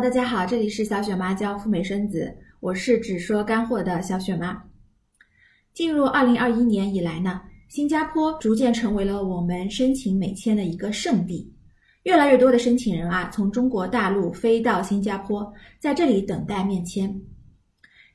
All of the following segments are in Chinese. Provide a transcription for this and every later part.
大家好，这里是小雪妈教赴美生子，我是只说干货的小雪妈。进入二零二一年以来呢，新加坡逐渐成为了我们申请美签的一个圣地，越来越多的申请人啊，从中国大陆飞到新加坡，在这里等待面签。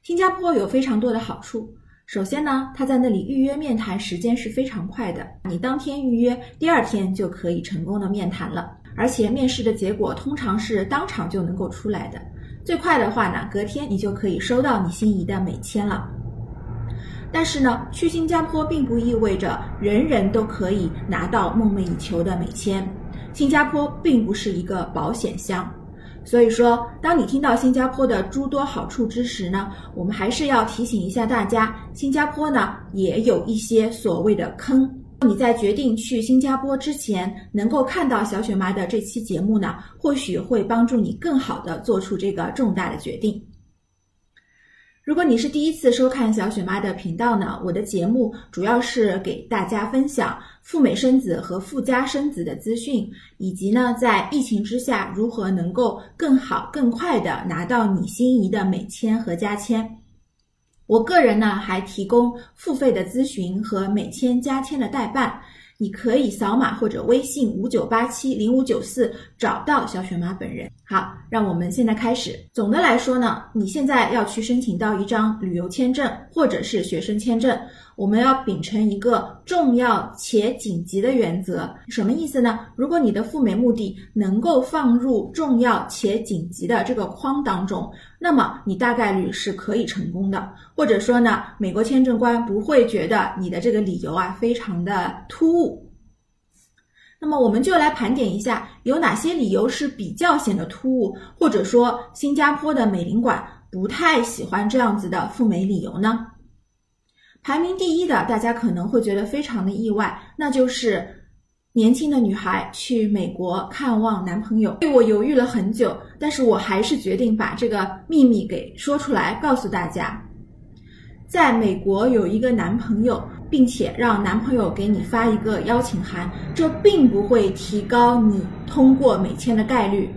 新加坡有非常多的好处，首先呢，他在那里预约面谈时间是非常快的，你当天预约，第二天就可以成功的面谈了。而且面试的结果通常是当场就能够出来的，最快的话呢，隔天你就可以收到你心仪的美签了。但是呢，去新加坡并不意味着人人都可以拿到梦寐以求的美签，新加坡并不是一个保险箱。所以说，当你听到新加坡的诸多好处之时呢，我们还是要提醒一下大家，新加坡呢也有一些所谓的坑。你在决定去新加坡之前，能够看到小雪妈的这期节目呢，或许会帮助你更好的做出这个重大的决定。如果你是第一次收看小雪妈的频道呢，我的节目主要是给大家分享赴美生子和赴加生子的资讯，以及呢在疫情之下如何能够更好更快的拿到你心仪的美签和加签。我个人呢还提供付费的咨询和美签加签的代办，你可以扫码或者微信五九八七零五九四找到小雪妈本人。好，让我们现在开始。总的来说呢，你现在要去申请到一张旅游签证或者是学生签证。我们要秉承一个重要且紧急的原则，什么意思呢？如果你的赴美目的能够放入重要且紧急的这个框当中，那么你大概率是可以成功的。或者说呢，美国签证官不会觉得你的这个理由啊非常的突兀。那么我们就来盘点一下，有哪些理由是比较显得突兀，或者说新加坡的美领馆不太喜欢这样子的赴美理由呢？排名第一的，大家可能会觉得非常的意外，那就是年轻的女孩去美国看望男朋友。我犹豫了很久，但是我还是决定把这个秘密给说出来，告诉大家，在美国有一个男朋友，并且让男朋友给你发一个邀请函，这并不会提高你通过美签的概率。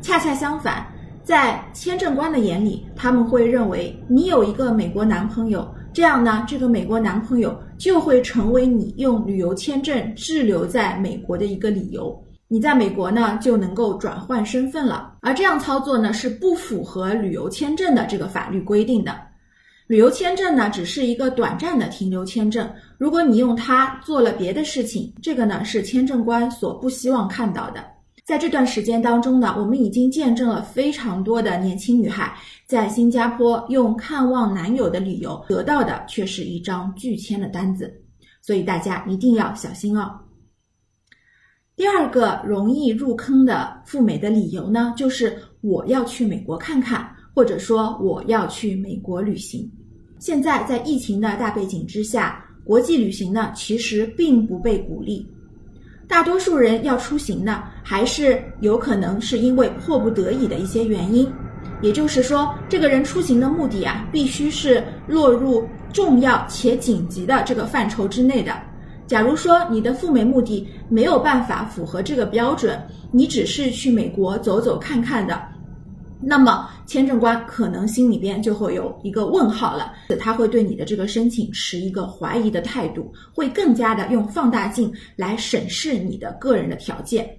恰恰相反，在签证官的眼里，他们会认为你有一个美国男朋友。这样呢，这个美国男朋友就会成为你用旅游签证滞留在美国的一个理由。你在美国呢就能够转换身份了。而这样操作呢是不符合旅游签证的这个法律规定的。旅游签证呢只是一个短暂的停留签证，如果你用它做了别的事情，这个呢是签证官所不希望看到的。在这段时间当中呢，我们已经见证了非常多的年轻女孩在新加坡用看望男友的理由得到的却是一张拒签的单子，所以大家一定要小心哦。第二个容易入坑的赴美的理由呢，就是我要去美国看看，或者说我要去美国旅行。现在在疫情的大背景之下，国际旅行呢其实并不被鼓励。大多数人要出行呢，还是有可能是因为迫不得已的一些原因。也就是说，这个人出行的目的啊，必须是落入重要且紧急的这个范畴之内的。假如说你的赴美目的没有办法符合这个标准，你只是去美国走走看看的。那么签证官可能心里边就会有一个问号了，他会对你的这个申请持一个怀疑的态度，会更加的用放大镜来审视你的个人的条件。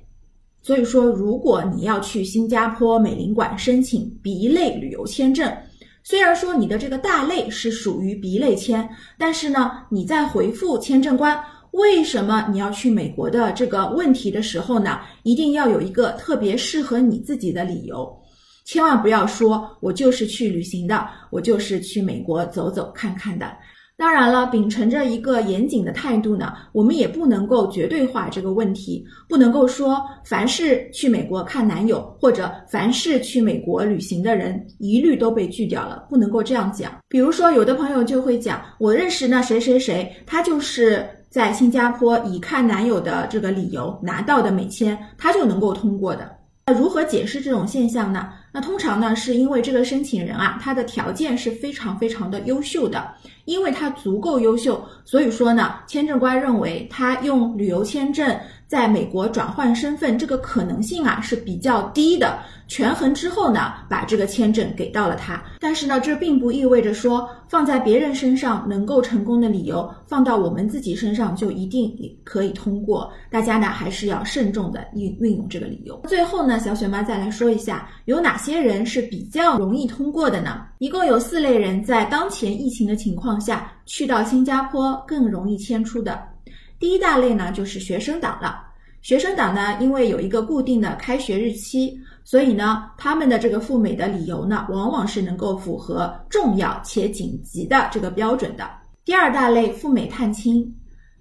所以说，如果你要去新加坡美领馆申请 B 类旅游签证，虽然说你的这个大类是属于 B 类签，但是呢，你在回复签证官为什么你要去美国的这个问题的时候呢，一定要有一个特别适合你自己的理由。千万不要说，我就是去旅行的，我就是去美国走走看看的。当然了，秉承着一个严谨的态度呢，我们也不能够绝对化这个问题，不能够说凡是去美国看男友或者凡是去美国旅行的人一律都被拒掉了，不能够这样讲。比如说，有的朋友就会讲，我认识那谁谁谁，他就是在新加坡以看男友的这个理由拿到的美签，他就能够通过的。那如何解释这种现象呢？那通常呢，是因为这个申请人啊，他的条件是非常非常的优秀的，因为他足够优秀，所以说呢，签证官认为他用旅游签证在美国转换身份这个可能性啊是比较低的。权衡之后呢，把这个签证给到了他。但是呢，这并不意味着说放在别人身上能够成功的理由，放到我们自己身上就一定可以通过。大家呢还是要慎重的运运用这个理由。最后呢，小雪妈再来说一下，有哪些人是比较容易通过的呢？一共有四类人在当前疫情的情况下去到新加坡更容易迁出的。第一大类呢，就是学生党了。学生党呢，因为有一个固定的开学日期。所以呢，他们的这个赴美的理由呢，往往是能够符合重要且紧急的这个标准的。第二大类赴美探亲，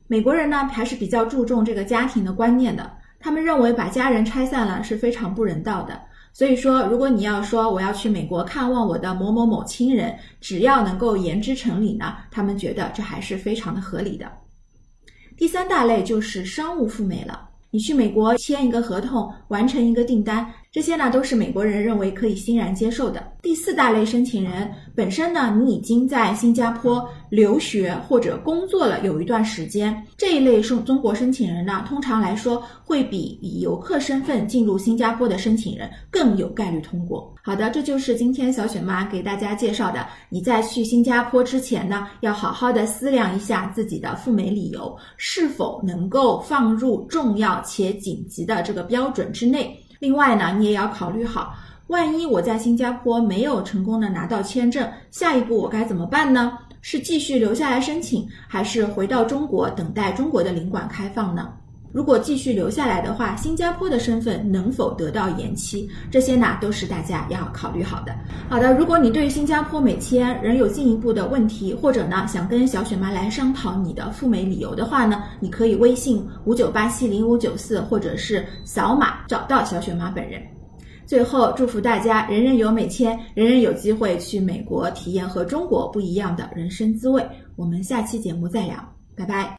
美国人呢还是比较注重这个家庭的观念的，他们认为把家人拆散了是非常不人道的。所以说，如果你要说我要去美国看望我的某某某亲人，只要能够言之成理呢，他们觉得这还是非常的合理的。第三大类就是商务赴美了，你去美国签一个合同，完成一个订单。这些呢都是美国人认为可以欣然接受的。第四大类申请人本身呢，你已经在新加坡留学或者工作了有一段时间，这一类中中国申请人呢，通常来说会比以游客身份进入新加坡的申请人更有概率通过。好的，这就是今天小雪妈给大家介绍的。你在去新加坡之前呢，要好好的思量一下自己的赴美理由是否能够放入重要且紧急的这个标准之内。另外呢，你也要考虑好，万一我在新加坡没有成功的拿到签证，下一步我该怎么办呢？是继续留下来申请，还是回到中国等待中国的领馆开放呢？如果继续留下来的话，新加坡的身份能否得到延期？这些呢都是大家要考虑好的。好的，如果你对新加坡美签仍有进一步的问题，或者呢想跟小雪妈来商讨你的赴美理由的话呢，你可以微信五九八七零五九四，或者是扫码找到小雪妈本人。最后，祝福大家人人有美签，人人有机会去美国体验和中国不一样的人生滋味。我们下期节目再聊，拜拜。